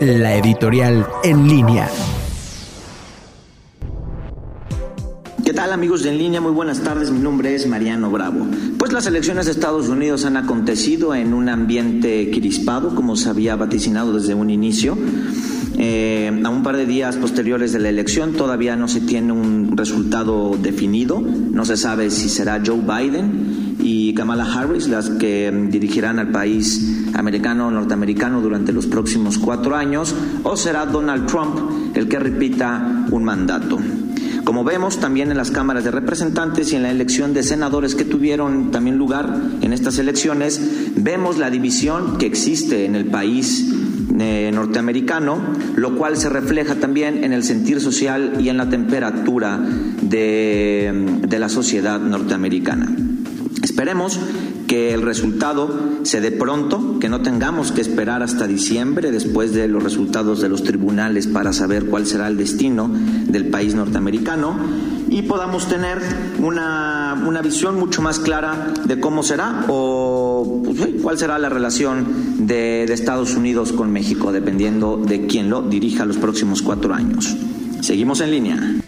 la editorial en línea. ¿Qué tal amigos de En Línea? Muy buenas tardes, mi nombre es Mariano Bravo. Pues las elecciones de Estados Unidos han acontecido en un ambiente crispado, como se había vaticinado desde un inicio. Eh, a un par de días posteriores de la elección todavía no se tiene un resultado definido, no se sabe si será Joe Biden y Kamala Harris las que dirigirán al país americano norteamericano durante los próximos cuatro años o será Donald Trump el que repita un mandato. Como vemos también en las cámaras de representantes y en la elección de senadores que tuvieron también lugar en estas elecciones, vemos la división que existe en el país eh, norteamericano, lo cual se refleja también en el sentir social y en la temperatura de, de la sociedad norteamericana. Esperemos que el resultado se dé pronto, que no tengamos que esperar hasta diciembre después de los resultados de los tribunales para saber cuál será el destino del país norteamericano y podamos tener una, una visión mucho más clara de cómo será o pues, cuál será la relación de, de Estados Unidos con México, dependiendo de quién lo dirija los próximos cuatro años. Seguimos en línea.